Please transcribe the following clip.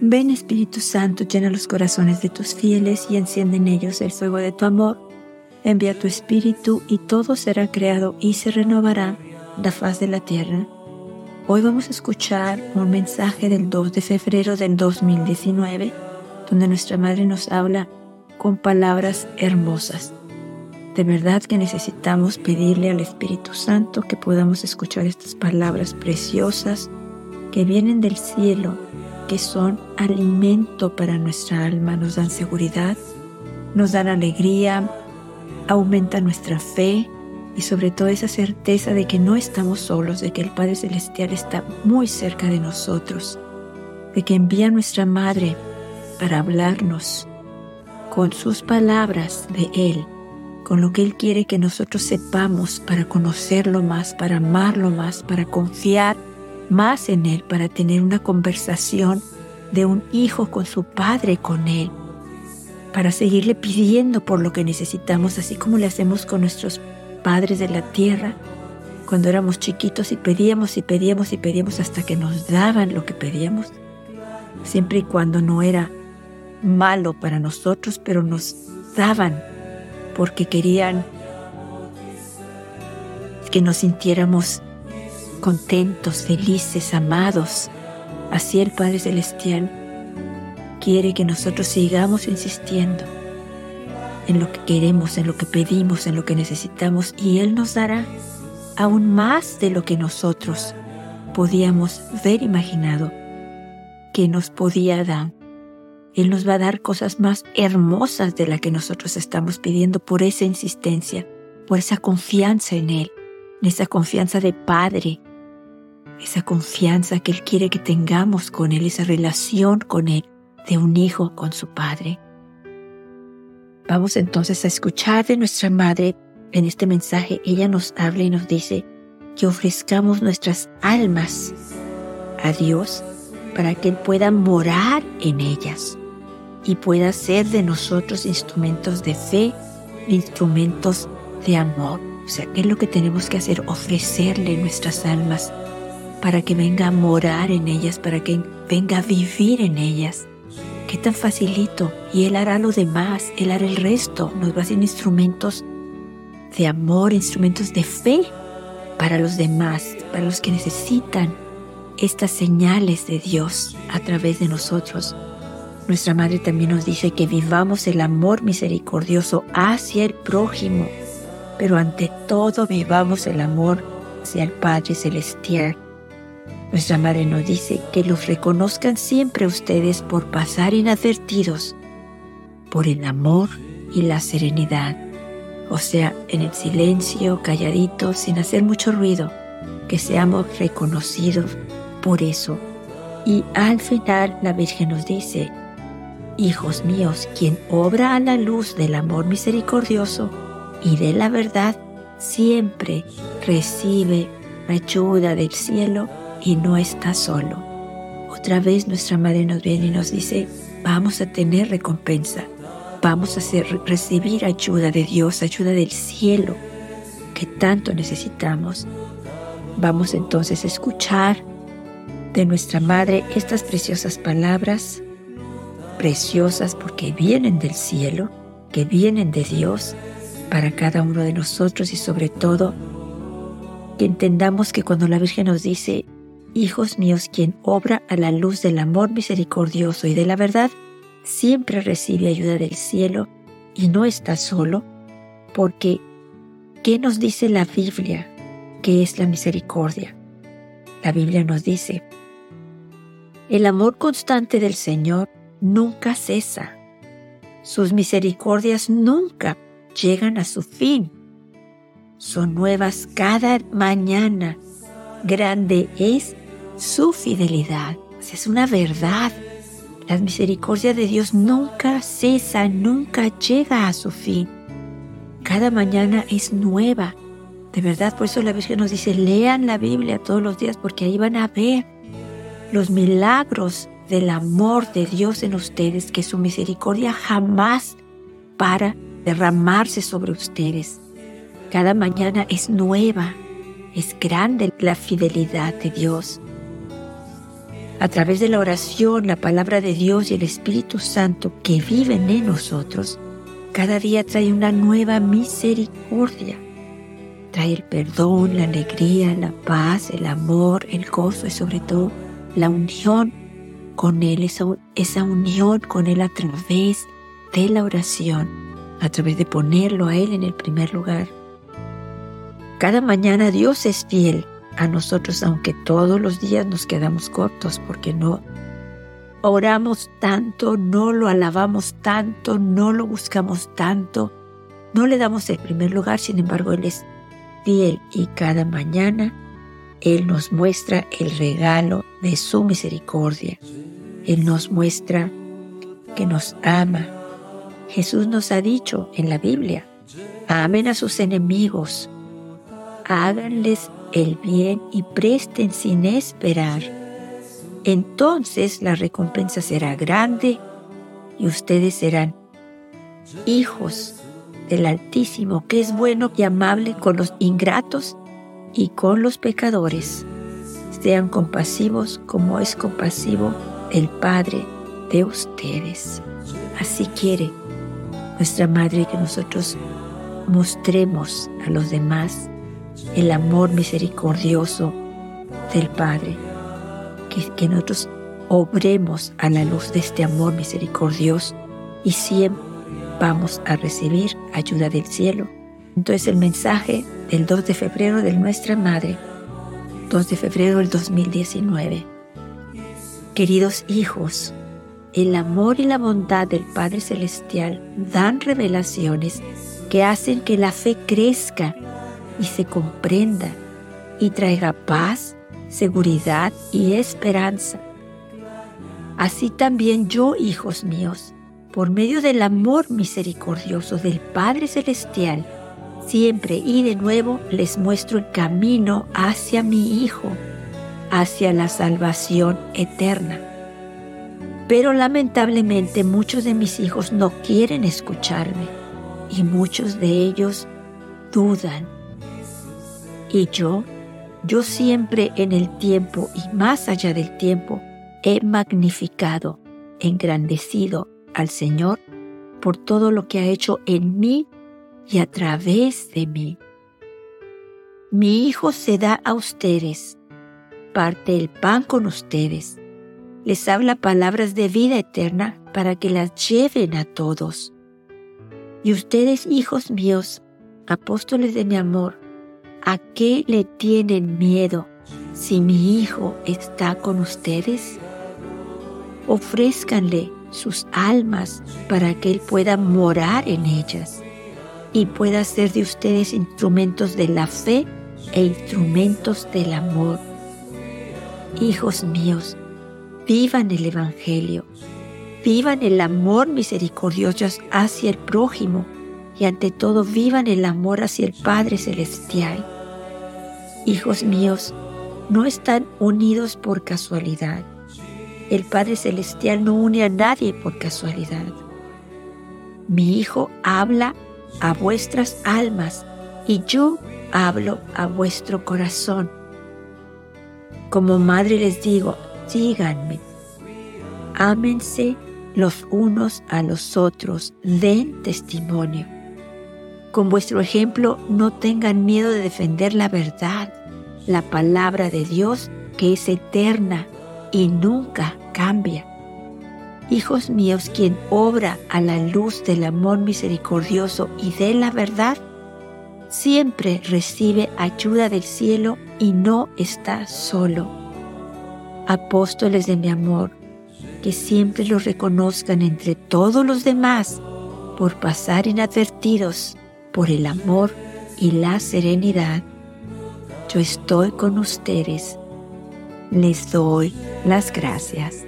Ven Espíritu Santo, llena los corazones de tus fieles y enciende en ellos el fuego de tu amor. Envía tu Espíritu y todo será creado y se renovará la faz de la tierra. Hoy vamos a escuchar un mensaje del 2 de febrero del 2019, donde nuestra Madre nos habla con palabras hermosas. De verdad que necesitamos pedirle al Espíritu Santo que podamos escuchar estas palabras preciosas que vienen del cielo que son alimento para nuestra alma, nos dan seguridad, nos dan alegría, aumenta nuestra fe y sobre todo esa certeza de que no estamos solos, de que el Padre Celestial está muy cerca de nosotros, de que envía a nuestra Madre para hablarnos con sus palabras de Él, con lo que Él quiere que nosotros sepamos para conocerlo más, para amarlo más, para confiar más en Él para tener una conversación de un hijo con su padre con Él, para seguirle pidiendo por lo que necesitamos, así como le hacemos con nuestros padres de la tierra, cuando éramos chiquitos y pedíamos y pedíamos y pedíamos hasta que nos daban lo que pedíamos, siempre y cuando no era malo para nosotros, pero nos daban porque querían que nos sintiéramos contentos, felices, amados. Así el Padre Celestial quiere que nosotros sigamos insistiendo en lo que queremos, en lo que pedimos, en lo que necesitamos y Él nos dará aún más de lo que nosotros podíamos ver imaginado que nos podía dar. Él nos va a dar cosas más hermosas de las que nosotros estamos pidiendo por esa insistencia, por esa confianza en Él, en esa confianza de Padre, esa confianza que Él quiere que tengamos con Él, esa relación con Él, de un hijo con su Padre. Vamos entonces a escuchar de nuestra Madre en este mensaje. Ella nos habla y nos dice que ofrezcamos nuestras almas a Dios para que Él pueda morar en ellas y pueda ser de nosotros instrumentos de fe, instrumentos de amor. O sea, ¿qué es lo que tenemos que hacer? Ofrecerle nuestras almas para que venga a morar en ellas, para que venga a vivir en ellas. Qué tan facilito. Y Él hará lo demás, Él hará el resto. Nos va a hacer instrumentos de amor, instrumentos de fe para los demás, para los que necesitan estas señales de Dios a través de nosotros. Nuestra Madre también nos dice que vivamos el amor misericordioso hacia el prójimo, pero ante todo vivamos el amor hacia el Padre Celestial nuestra Madre nos dice que los reconozcan siempre ustedes por pasar inadvertidos, por el amor y la serenidad, o sea, en el silencio, calladitos, sin hacer mucho ruido, que seamos reconocidos por eso. Y al final la Virgen nos dice, Hijos míos, quien obra a la luz del amor misericordioso y de la verdad, siempre recibe ayuda del cielo y no está solo. Otra vez nuestra madre nos viene y nos dice, vamos a tener recompensa, vamos a recibir ayuda de Dios, ayuda del cielo que tanto necesitamos. Vamos entonces a escuchar de nuestra madre estas preciosas palabras, preciosas porque vienen del cielo, que vienen de Dios para cada uno de nosotros y sobre todo que entendamos que cuando la Virgen nos dice, Hijos míos, quien obra a la luz del amor misericordioso y de la verdad, siempre recibe ayuda del cielo y no está solo, porque ¿qué nos dice la Biblia que es la misericordia? La Biblia nos dice, el amor constante del Señor nunca cesa, sus misericordias nunca llegan a su fin, son nuevas cada mañana, grande es su fidelidad. Es una verdad. La misericordia de Dios nunca cesa, nunca llega a su fin. Cada mañana es nueva. De verdad, por eso la Virgen nos dice, lean la Biblia todos los días porque ahí van a ver los milagros del amor de Dios en ustedes, que su misericordia jamás para derramarse sobre ustedes. Cada mañana es nueva, es grande la fidelidad de Dios. A través de la oración, la palabra de Dios y el Espíritu Santo que viven en nosotros, cada día trae una nueva misericordia. Trae el perdón, la alegría, la paz, el amor, el gozo y sobre todo la unión con Él, esa, esa unión con Él a través de la oración, a través de ponerlo a Él en el primer lugar. Cada mañana Dios es fiel a nosotros, aunque todos los días nos quedamos cortos porque no oramos tanto, no lo alabamos tanto, no lo buscamos tanto, no le damos el primer lugar, sin embargo Él es fiel y cada mañana Él nos muestra el regalo de su misericordia. Él nos muestra que nos ama. Jesús nos ha dicho en la Biblia, amen a sus enemigos, háganles el bien y presten sin esperar. Entonces la recompensa será grande y ustedes serán hijos del Altísimo, que es bueno y amable con los ingratos y con los pecadores. Sean compasivos como es compasivo el Padre de ustedes. Así quiere nuestra Madre que nosotros mostremos a los demás el amor misericordioso del Padre, que, que nosotros obremos a la luz de este amor misericordioso y siempre vamos a recibir ayuda del cielo. Entonces el mensaje del 2 de febrero de nuestra Madre, 2 de febrero del 2019. Queridos hijos, el amor y la bondad del Padre Celestial dan revelaciones que hacen que la fe crezca y se comprenda y traiga paz, seguridad y esperanza. Así también yo, hijos míos, por medio del amor misericordioso del Padre Celestial, siempre y de nuevo les muestro el camino hacia mi Hijo, hacia la salvación eterna. Pero lamentablemente muchos de mis hijos no quieren escucharme y muchos de ellos dudan y yo, yo siempre en el tiempo y más allá del tiempo, he magnificado, engrandecido al Señor por todo lo que ha hecho en mí y a través de mí. Mi Hijo se da a ustedes, parte el pan con ustedes, les habla palabras de vida eterna para que las lleven a todos. Y ustedes, hijos míos, apóstoles de mi amor, ¿A qué le tienen miedo si mi hijo está con ustedes? Ofrézcanle sus almas para que Él pueda morar en ellas y pueda ser de ustedes instrumentos de la fe e instrumentos del amor. Hijos míos, vivan el Evangelio, vivan el amor misericordioso hacia el prójimo y ante todo vivan el amor hacia el Padre Celestial Hijos míos, no están unidos por casualidad. El Padre Celestial no une a nadie por casualidad. Mi Hijo habla a vuestras almas y yo hablo a vuestro corazón. Como madre les digo, síganme. Ámense los unos a los otros, den testimonio. Con vuestro ejemplo no tengan miedo de defender la verdad la palabra de Dios que es eterna y nunca cambia. Hijos míos, quien obra a la luz del amor misericordioso y de la verdad, siempre recibe ayuda del cielo y no está solo. Apóstoles de mi amor, que siempre los reconozcan entre todos los demás por pasar inadvertidos por el amor y la serenidad yo estoy con ustedes. Les doy las gracias.